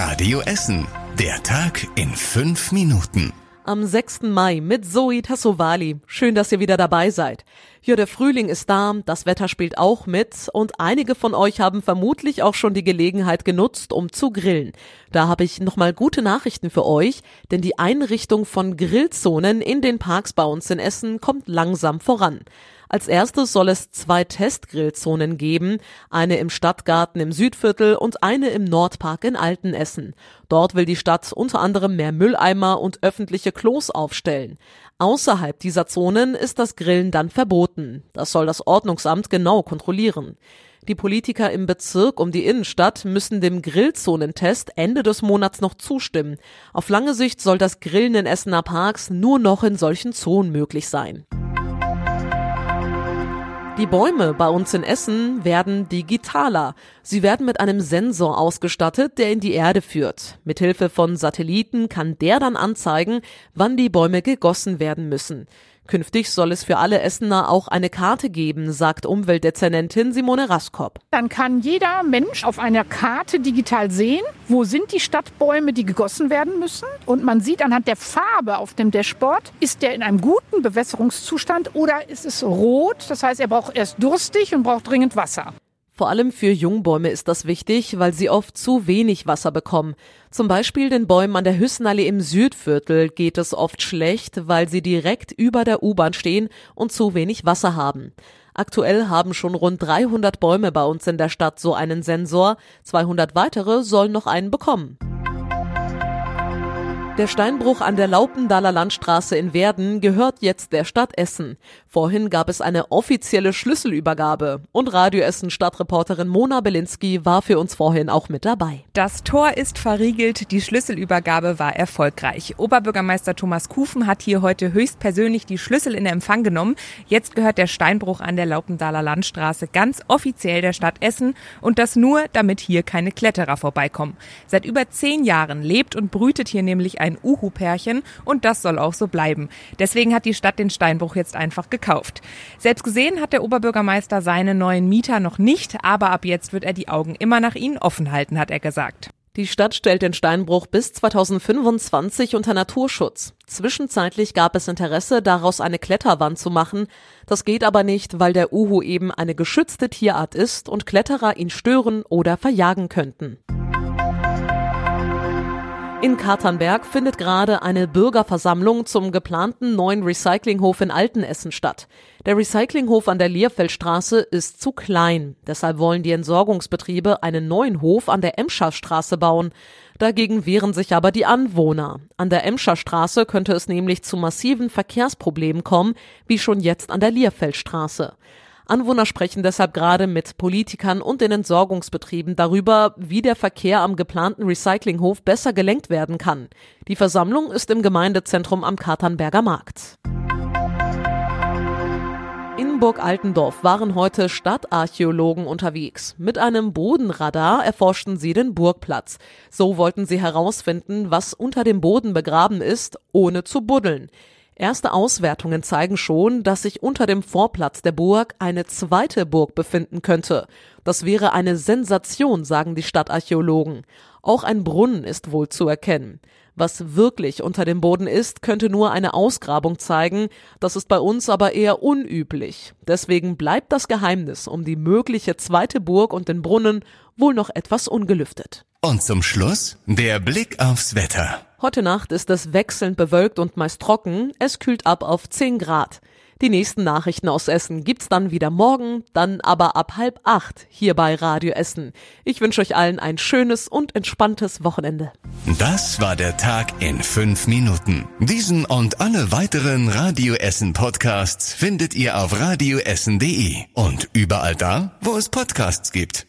Radio Essen. Der Tag in fünf Minuten. Am 6. Mai mit Zoe Tassovali. Schön, dass ihr wieder dabei seid. Ja, der Frühling ist da, das Wetter spielt auch mit und einige von euch haben vermutlich auch schon die Gelegenheit genutzt, um zu grillen. Da habe ich nochmal gute Nachrichten für euch, denn die Einrichtung von Grillzonen in den Parks bei uns in Essen kommt langsam voran. Als erstes soll es zwei Testgrillzonen geben, eine im Stadtgarten im Südviertel und eine im Nordpark in Altenessen. Dort will die Stadt unter anderem mehr Mülleimer und öffentliche Klos aufstellen. Außerhalb dieser Zonen ist das Grillen dann verboten. Das soll das Ordnungsamt genau kontrollieren. Die Politiker im Bezirk um die Innenstadt müssen dem Grillzonentest Ende des Monats noch zustimmen. Auf lange Sicht soll das Grillen in Essener Parks nur noch in solchen Zonen möglich sein. Die Bäume bei uns in Essen werden digitaler. Sie werden mit einem Sensor ausgestattet, der in die Erde führt. Mithilfe von Satelliten kann der dann anzeigen, wann die Bäume gegossen werden müssen. Künftig soll es für alle Essener auch eine Karte geben, sagt Umweltdezernentin Simone Raskop. Dann kann jeder Mensch auf einer Karte digital sehen, wo sind die Stadtbäume, die gegossen werden müssen. Und man sieht anhand der Farbe auf dem Dashboard, ist der in einem guten Bewässerungszustand oder ist es rot. Das heißt, er braucht erst durstig und braucht dringend Wasser. Vor allem für Jungbäume ist das wichtig, weil sie oft zu wenig Wasser bekommen. Zum Beispiel den Bäumen an der Hüssenallee im Südviertel geht es oft schlecht, weil sie direkt über der U-Bahn stehen und zu wenig Wasser haben. Aktuell haben schon rund 300 Bäume bei uns in der Stadt so einen Sensor, 200 weitere sollen noch einen bekommen. Der Steinbruch an der Laupendaler Landstraße in Werden gehört jetzt der Stadt Essen. Vorhin gab es eine offizielle Schlüsselübergabe und Radio Essen Stadtreporterin Mona Belinski war für uns vorhin auch mit dabei. Das Tor ist verriegelt, die Schlüsselübergabe war erfolgreich. Oberbürgermeister Thomas Kufen hat hier heute höchstpersönlich die Schlüssel in Empfang genommen. Jetzt gehört der Steinbruch an der Laupendaler Landstraße ganz offiziell der Stadt Essen und das nur, damit hier keine Kletterer vorbeikommen. Seit über zehn Jahren lebt und brütet hier nämlich ein ein Uhu-Pärchen und das soll auch so bleiben. Deswegen hat die Stadt den Steinbruch jetzt einfach gekauft. Selbst gesehen hat der Oberbürgermeister seine neuen Mieter noch nicht, aber ab jetzt wird er die Augen immer nach ihnen offen halten, hat er gesagt. Die Stadt stellt den Steinbruch bis 2025 unter Naturschutz. Zwischenzeitlich gab es Interesse, daraus eine Kletterwand zu machen. Das geht aber nicht, weil der Uhu eben eine geschützte Tierart ist und Kletterer ihn stören oder verjagen könnten. In Katernberg findet gerade eine Bürgerversammlung zum geplanten neuen Recyclinghof in Altenessen statt. Der Recyclinghof an der Lierfeldstraße ist zu klein. Deshalb wollen die Entsorgungsbetriebe einen neuen Hof an der Emscherstraße bauen. Dagegen wehren sich aber die Anwohner. An der Emscherstraße könnte es nämlich zu massiven Verkehrsproblemen kommen, wie schon jetzt an der Lierfeldstraße. Anwohner sprechen deshalb gerade mit Politikern und den Entsorgungsbetrieben darüber, wie der Verkehr am geplanten Recyclinghof besser gelenkt werden kann. Die Versammlung ist im Gemeindezentrum am Katernberger Markt. In Burg Altendorf waren heute Stadtarchäologen unterwegs. Mit einem Bodenradar erforschten sie den Burgplatz. So wollten sie herausfinden, was unter dem Boden begraben ist, ohne zu buddeln. Erste Auswertungen zeigen schon, dass sich unter dem Vorplatz der Burg eine zweite Burg befinden könnte. Das wäre eine Sensation, sagen die Stadtarchäologen. Auch ein Brunnen ist wohl zu erkennen. Was wirklich unter dem Boden ist, könnte nur eine Ausgrabung zeigen. Das ist bei uns aber eher unüblich. Deswegen bleibt das Geheimnis um die mögliche zweite Burg und den Brunnen wohl noch etwas ungelüftet. Und zum Schluss der Blick aufs Wetter. Heute Nacht ist es wechselnd bewölkt und meist trocken. Es kühlt ab auf 10 Grad. Die nächsten Nachrichten aus Essen gibt's dann wieder morgen, dann aber ab halb acht hier bei Radio Essen. Ich wünsche euch allen ein schönes und entspanntes Wochenende. Das war der Tag in fünf Minuten. Diesen und alle weiteren Radio Essen Podcasts findet ihr auf radioessen.de und überall da, wo es Podcasts gibt.